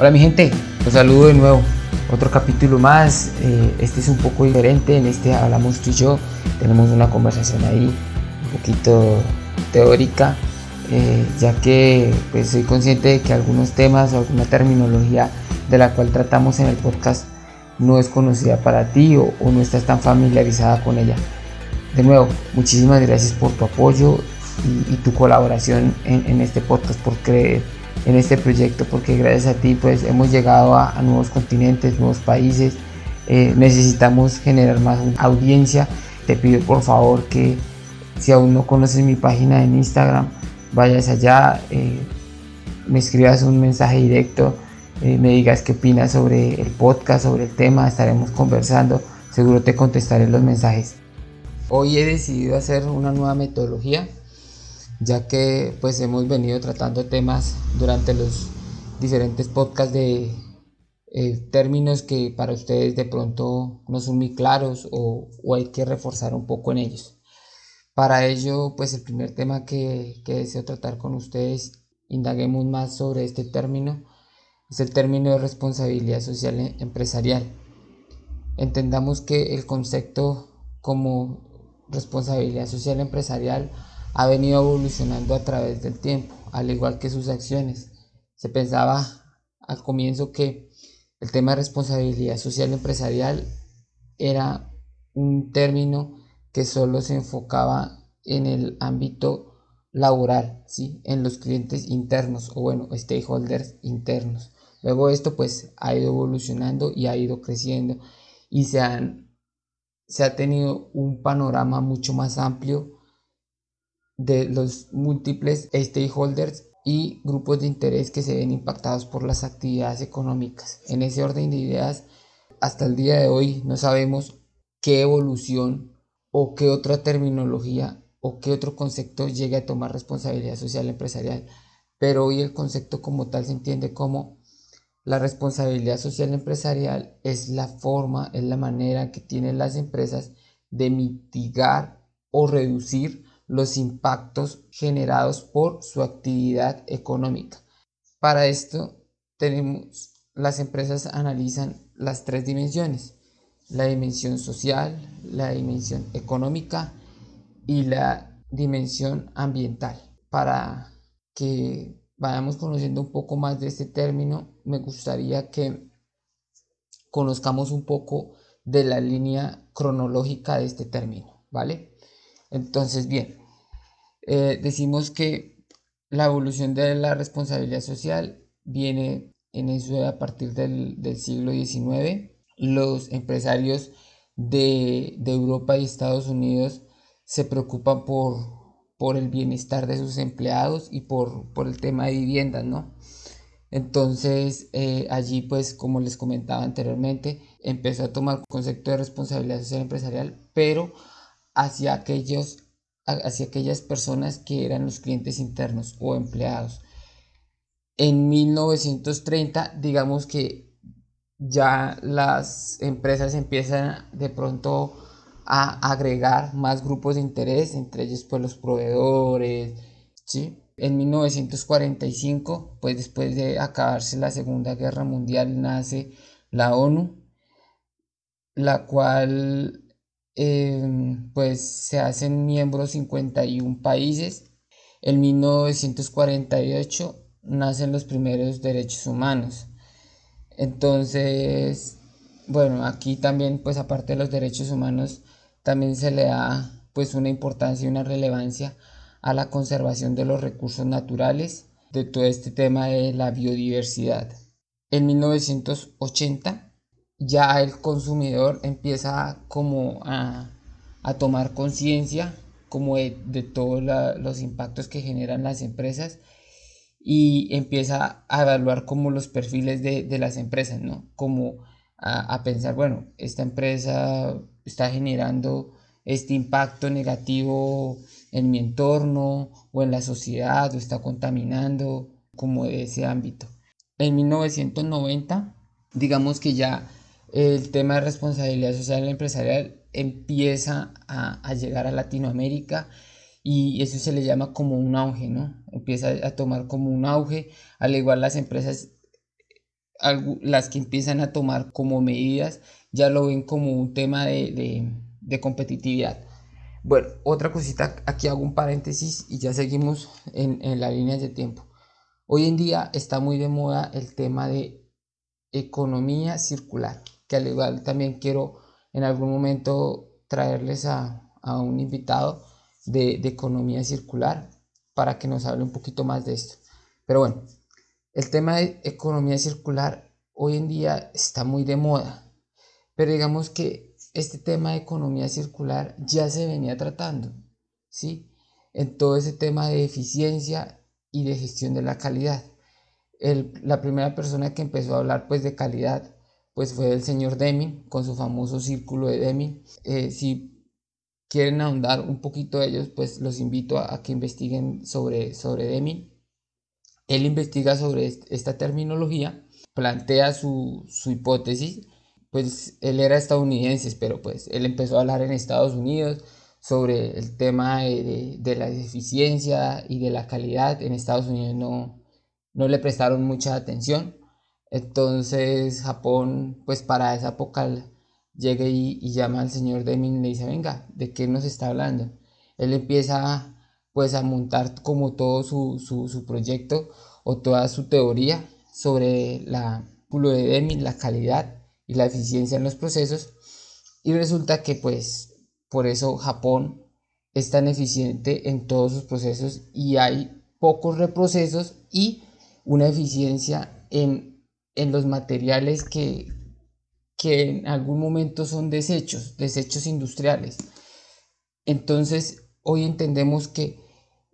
Hola mi gente, los saludo de nuevo. Otro capítulo más. Eh, este es un poco diferente. En este hablamos tú y yo. Tenemos una conversación ahí un poquito teórica. Eh, ya que pues, soy consciente de que algunos temas o alguna terminología de la cual tratamos en el podcast no es conocida para ti o, no estás tan familiarizada con ella. De nuevo, muchísimas gracias por tu apoyo y, tu colaboración en, este podcast, por creer en este proyecto, porque gracias a ti pues hemos llegado a, nuevos continentes, nuevos países. Eh, necesitamos generar más audiencia. Te pido por favor que si aún no conoces mi página en Instagram, vayas allá, eh, me escribas un mensaje directo eh, me digas qué opinas sobre el podcast, sobre el tema, estaremos conversando, seguro te contestaré los mensajes. Hoy he decidido hacer una nueva metodología, ya que pues hemos venido tratando temas durante los diferentes podcasts de eh, términos que para ustedes de pronto no son muy claros o, hay que reforzar un poco en ellos. Para ello, pues el primer tema que, que deseo tratar con ustedes, indaguemos más sobre este término es el término de responsabilidad social e- empresarial. Entendamos que el concepto como responsabilidad social empresarial ha venido evolucionando a través del tiempo, al igual que sus acciones. Se pensaba al comienzo que el tema de responsabilidad social empresarial era un término que solo se enfocaba en el ámbito laboral, ¿sí? en los clientes internos o bueno, stakeholders internos. Luego esto pues ha ido evolucionando y ha ido creciendo y se, han, se ha tenido un panorama mucho más amplio de los múltiples stakeholders y grupos de interés que se ven impactados por las actividades económicas. En ese orden de ideas, hasta el día de hoy no sabemos qué evolución o qué otra terminología o qué otro concepto llegue a tomar responsabilidad social empresarial, pero hoy el concepto como tal se entiende como la responsabilidad social empresarial es la forma, es la manera que tienen las empresas de mitigar o reducir los impactos generados por su actividad económica. Para esto tenemos las empresas analizan las tres dimensiones, la dimensión social, la dimensión económica y la dimensión ambiental. Para que vayamos conociendo un poco más de este término, me gustaría que conozcamos un poco de la línea cronológica de este término, ¿vale? Entonces, bien, eh, decimos que la evolución de la responsabilidad social viene en eso a partir del, siglo XIX. Los empresarios de, Europa y Estados Unidos se preocupan por por el bienestar de sus empleados y por, el tema de viviendas, ¿no? Entonces eh, allí pues como les comentaba anteriormente empezó a tomar concepto de responsabilidad social empresarial pero hacia aquellos hacia aquellas personas que eran los clientes internos o empleados. En 1930 digamos que ya las empresas empiezan de pronto a agregar más grupos de interés, entre ellos pues los proveedores, ¿sí? En 1945, pues después de acabarse la Segunda Guerra Mundial, nace la ONU, la cual em, pues se hacen miembros 51 países. En 1948 nacen los primeros derechos humanos. Entonces, bueno, aquí también pues aparte de los derechos humanos también se le da pues una importancia y una relevancia a la conservación de los recursos naturales, de todo este tema de la biodiversidad. En 1980 ya el consumidor empieza como a, tomar conciencia como de, todos los impactos que generan las empresas y empieza a evaluar como los perfiles de, las empresas, ¿no? Como a, a, pensar, bueno, esta empresa está generando este impacto negativo en mi entorno o en la sociedad o está contaminando como de ese ámbito. En 1990, digamos que ya el tema de responsabilidad social empresarial empieza a, llegar a Latinoamérica y eso se le llama como un auge, ¿no? Empieza a tomar como un auge, al igual las empresas las que empiezan a tomar como medidas ya lo ven como un tema de, competitividad. Bueno, otra cosita, aquí hago un paréntesis y ya seguimos en, en la línea de tiempo. Hoy en día está muy de moda el tema de economía circular, que al igual también quiero en algún momento traerles a, un invitado de, economía circular para que nos hable un poquito más de esto. Pero bueno, el tema de economía circular hoy en día está muy de moda, pero digamos que este tema de economía circular ya se venía tratando, ¿sí? En todo ese tema de eficiencia y de gestión de la calidad. la primera persona que empezó a hablar pues de calidad pues fue el señor Deming con su famoso círculo de Deming. Eh, si quieren ahondar un poquito de ellos, pues los invito a, que investiguen sobre, sobre Deming. Él investiga sobre esta terminología, plantea su, su hipótesis, pues él era estadounidense, pero pues él empezó a hablar en Estados Unidos sobre el tema de, de, la eficiencia y de la calidad. En Estados Unidos no, no le prestaron mucha atención entonces Japón, pues para esa época llega y, llama al señor Deming y le dice, venga, ¿de qué nos está hablando? Él empieza pues a montar como todo su, su, proyecto o toda su teoría sobre la de Deming, la calidad y la eficiencia en los procesos y resulta que pues por eso Japón es tan eficiente en todos sus procesos y hay pocos reprocesos y una eficiencia en en los materiales que, que en algún momento son desechos, desechos industriales. Entonces, hoy entendemos que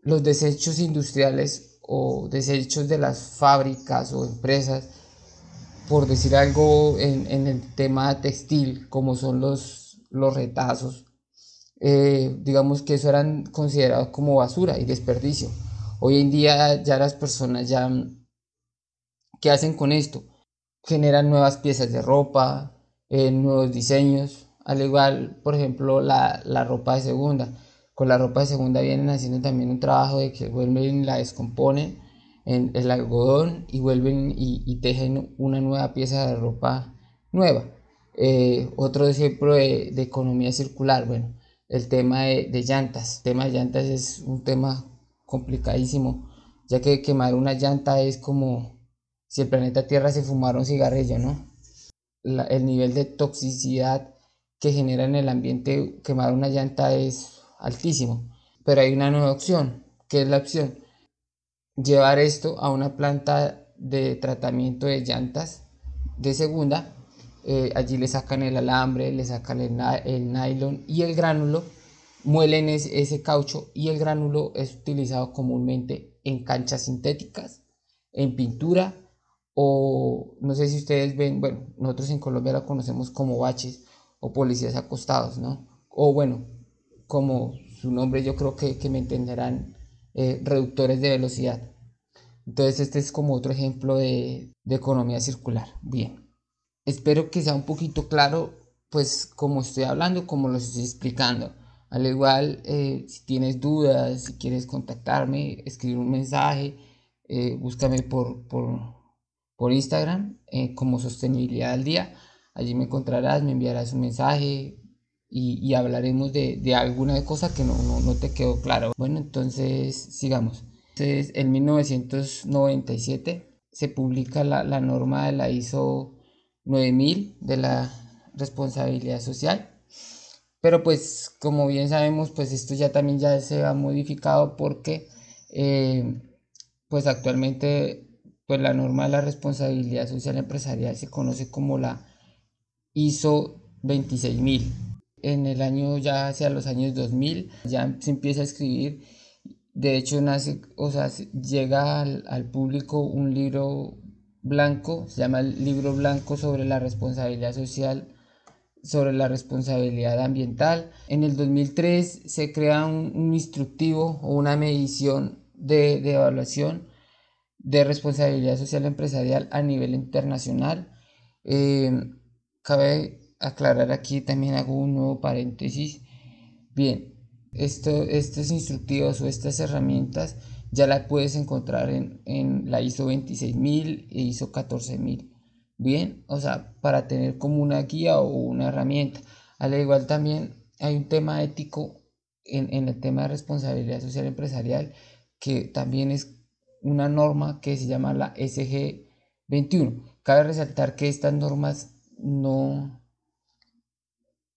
los desechos industriales o desechos de las fábricas o empresas, por decir algo en, el tema textil, como son los, los retazos, eh, digamos que eso eran considerados como basura y desperdicio. Hoy en día ya las personas ya, ¿qué hacen con esto? Generan nuevas piezas de ropa, eh, nuevos diseños, al igual, por ejemplo, la, ropa de segunda. Con la ropa de segunda vienen haciendo también un trabajo de que vuelven y la descomponen en el algodón y vuelven y, tejen una nueva pieza de ropa nueva. Eh, otro ejemplo de, economía circular, bueno, el tema de, de, llantas. El tema de llantas es un tema complicadísimo, ya que quemar una llanta es como si el planeta Tierra se fumara un cigarrillo, ¿no? el nivel de toxicidad que genera en el ambiente quemar una llanta es altísimo. Pero hay una nueva opción, que es la opción llevar esto a una planta de tratamiento de llantas de segunda. Eh, allí le sacan el alambre, le sacan el, nylon y el gránulo, muelen ese caucho y el gránulo es utilizado comúnmente en canchas sintéticas, en pintura o no sé si ustedes ven, bueno, nosotros en Colombia lo conocemos como baches o policías acostados, ¿no? O bueno, como su nombre yo creo que, me entenderán, eh, reductores de velocidad. Entonces este es como otro ejemplo de, economía circular. Bien, espero que sea un poquito claro, pues como estoy hablando, como lo estoy explicando. Al igual, eh, si tienes dudas, si quieres contactarme, escribir un mensaje, eh, búscame por, por por Instagram eh, como sostenibilidad al día. Allí me encontrarás, me enviarás un mensaje y, hablaremos de, de, alguna cosa que no, no, te quedó claro. Bueno, entonces sigamos. Entonces, en 1997 se publica la, la norma de la ISO 9000 de la responsabilidad social. Pero pues como bien sabemos, pues esto ya también ya se ha modificado porque eh, pues actualmente pues la norma de la responsabilidad social empresarial se conoce como la ISO 26000. En el año ya hacia los años 2000 ya se empieza a escribir, de hecho nace, o sea, llega al, al público un libro blanco, se llama el libro blanco sobre la responsabilidad social sobre la responsabilidad ambiental. En el 2003 se crea un, instructivo o una medición de, de evaluación de responsabilidad social empresarial a nivel internacional. Eh, cabe aclarar aquí, también hago un nuevo paréntesis. Bien, esto, estos instructivos o estas herramientas ya las puedes encontrar en, la ISO 26000 e ISO 14000. Bien, o sea, para tener como una guía o una herramienta. Al igual también hay un tema ético en, en el tema de responsabilidad social empresarial que también es una norma que se llama la SG 21. Cabe resaltar que estas normas no,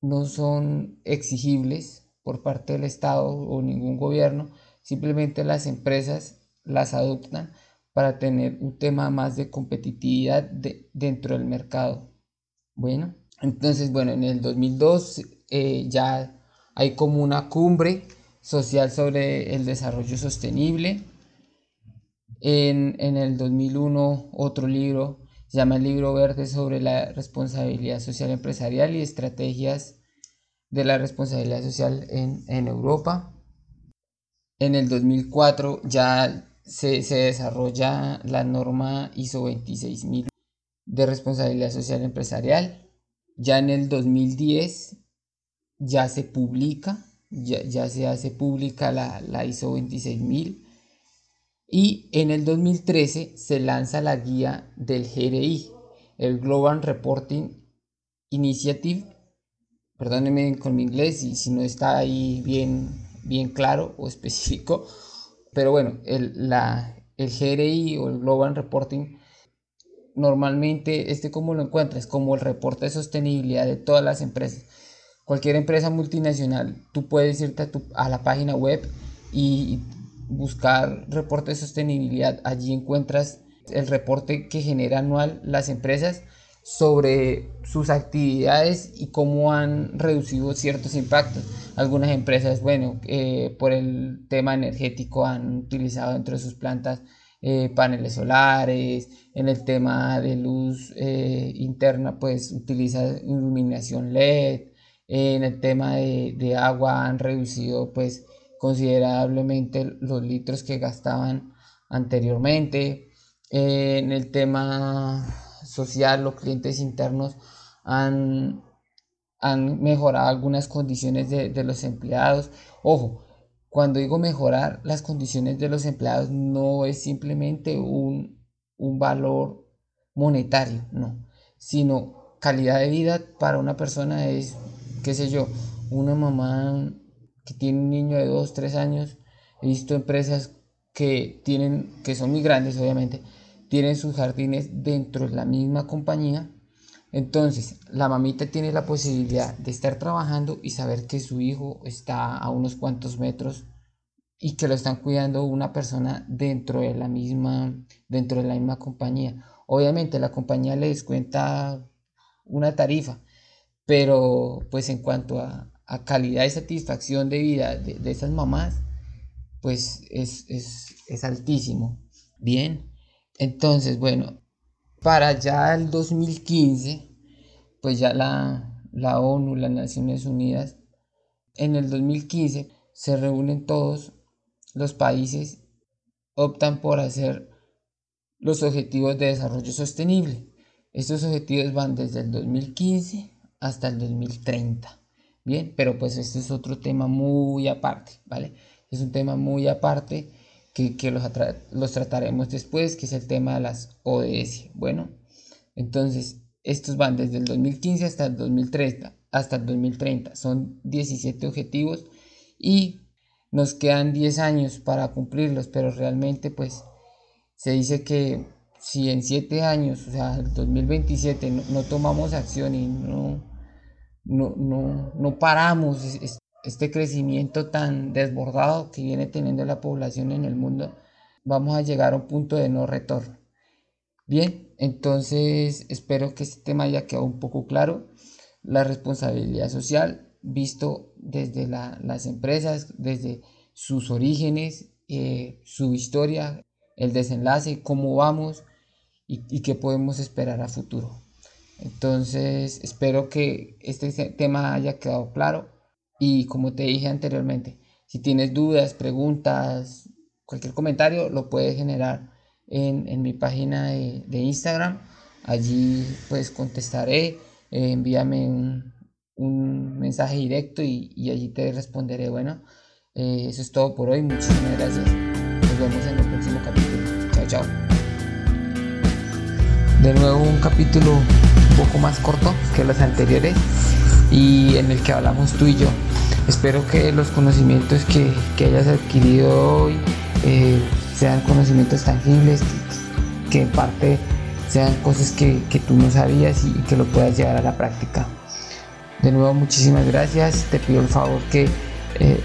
no son exigibles por parte del Estado o ningún gobierno, simplemente las empresas las adoptan para tener un tema más de competitividad dentro del mercado. Bueno, entonces, bueno, en el 2002 eh, ya hay como una cumbre social sobre el desarrollo sostenible. En, en el 2001 otro libro se llama el libro verde sobre la responsabilidad social empresarial y estrategias de la responsabilidad social en, en Europa. En el 2004 ya se, desarrolla la norma ISO 26000 de responsabilidad social empresarial. Ya en el 2010 ya se publica, ya, se hace pública la, la ISO 26000 y en el 2013 se lanza la guía del GRI, el Global Reporting Initiative. Perdónenme con mi inglés si no está ahí bien, bien claro o específico, pero bueno, el, la, el GRI o el Global Reporting, normalmente, este como lo encuentras, como el reporte de sostenibilidad de todas las empresas. Cualquier empresa multinacional, tú puedes irte a la página web y buscar reporte de sostenibilidad. Allí encuentras el reporte que genera anual las empresas sobre sus actividades y cómo han reducido ciertos impactos. Algunas empresas, bueno, eh, por el tema energético han utilizado dentro de sus plantas eh, paneles solares, en el tema de luz eh, interna, pues utiliza iluminación LED, en el tema de, de, agua han reducido pues considerablemente los litros que gastaban anteriormente, en el tema social, los clientes internos han, han mejorado algunas condiciones de, los empleados. Ojo, cuando digo mejorar las condiciones de los empleados no es simplemente un, un valor monetario, no, sino calidad de vida para una persona es, qué sé yo, una mamá que tiene un niño de 2, 3 años. He visto empresas que tienen, que son muy grandes obviamente, tienen sus jardines dentro de la misma compañía. Entonces, la mamita tiene la posibilidad de estar trabajando y saber que su hijo está a unos cuantos metros y que lo están cuidando una persona dentro de la misma dentro de la misma compañía. Obviamente la compañía le descuenta una tarifa, pero pues en cuanto a, calidad y satisfacción de vida de, de esas mamás, pues es, es, es altísimo. Bien, entonces, bueno, para ya el 2015, pues ya la, la ONU, las Naciones Unidas, en el 2015 se reúnen todos los países, optan por hacer los objetivos de desarrollo sostenible. Estos objetivos van desde el 2015 hasta el 2030. Bien, pero pues este es otro tema muy aparte, ¿vale? Es un tema muy aparte que, los, los, trataremos después, que es el tema de las ODS. Bueno, entonces estos van desde el 2015 hasta el 2030. Hasta el 2030. Son 17 objetivos y nos quedan 10 años para cumplirlos, pero realmente pues se dice que si en 7 años, o sea, el 2027, no, no tomamos acción y no, no, no, no paramos este crecimiento tan desbordado que viene teniendo la población en el mundo, vamos a llegar a un punto de no retorno. Bien, entonces espero que este tema haya quedado un poco claro. La responsabilidad social, visto desde las empresas, desde sus orígenes, eh, su historia, el desenlace, cómo vamos y, y qué podemos esperar a futuro. Entonces espero que este tema haya quedado claro y como te dije anteriormente, si tienes dudas, preguntas, cualquier comentario, lo puedes generar en, mi página de, Instagram. Allí pues contestaré, eh, envíame un, mensaje directo y, allí te responderé. Bueno, eh, eso es todo por hoy. Muchísimas gracias. Nos vemos en el próximo capítulo. Chao, chao. De nuevo un capítulo un poco más corto que los anteriores y en el que hablamos tú y yo. Espero que los conocimientos que, hayas adquirido hoy eh, sean conocimientos tangibles, que, en parte sean cosas que, tú no sabías y, que lo puedas llevar a la práctica. De nuevo, muchísimas gracias. Te pido el favor que eh,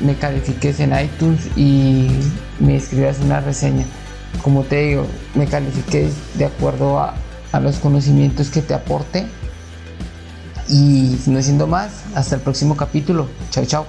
me califiques en iTunes y me escribas una reseña. Como te digo, me califiques de acuerdo a, los conocimientos que te aporte. Y no siendo más, hasta el próximo capítulo. Chao, chao.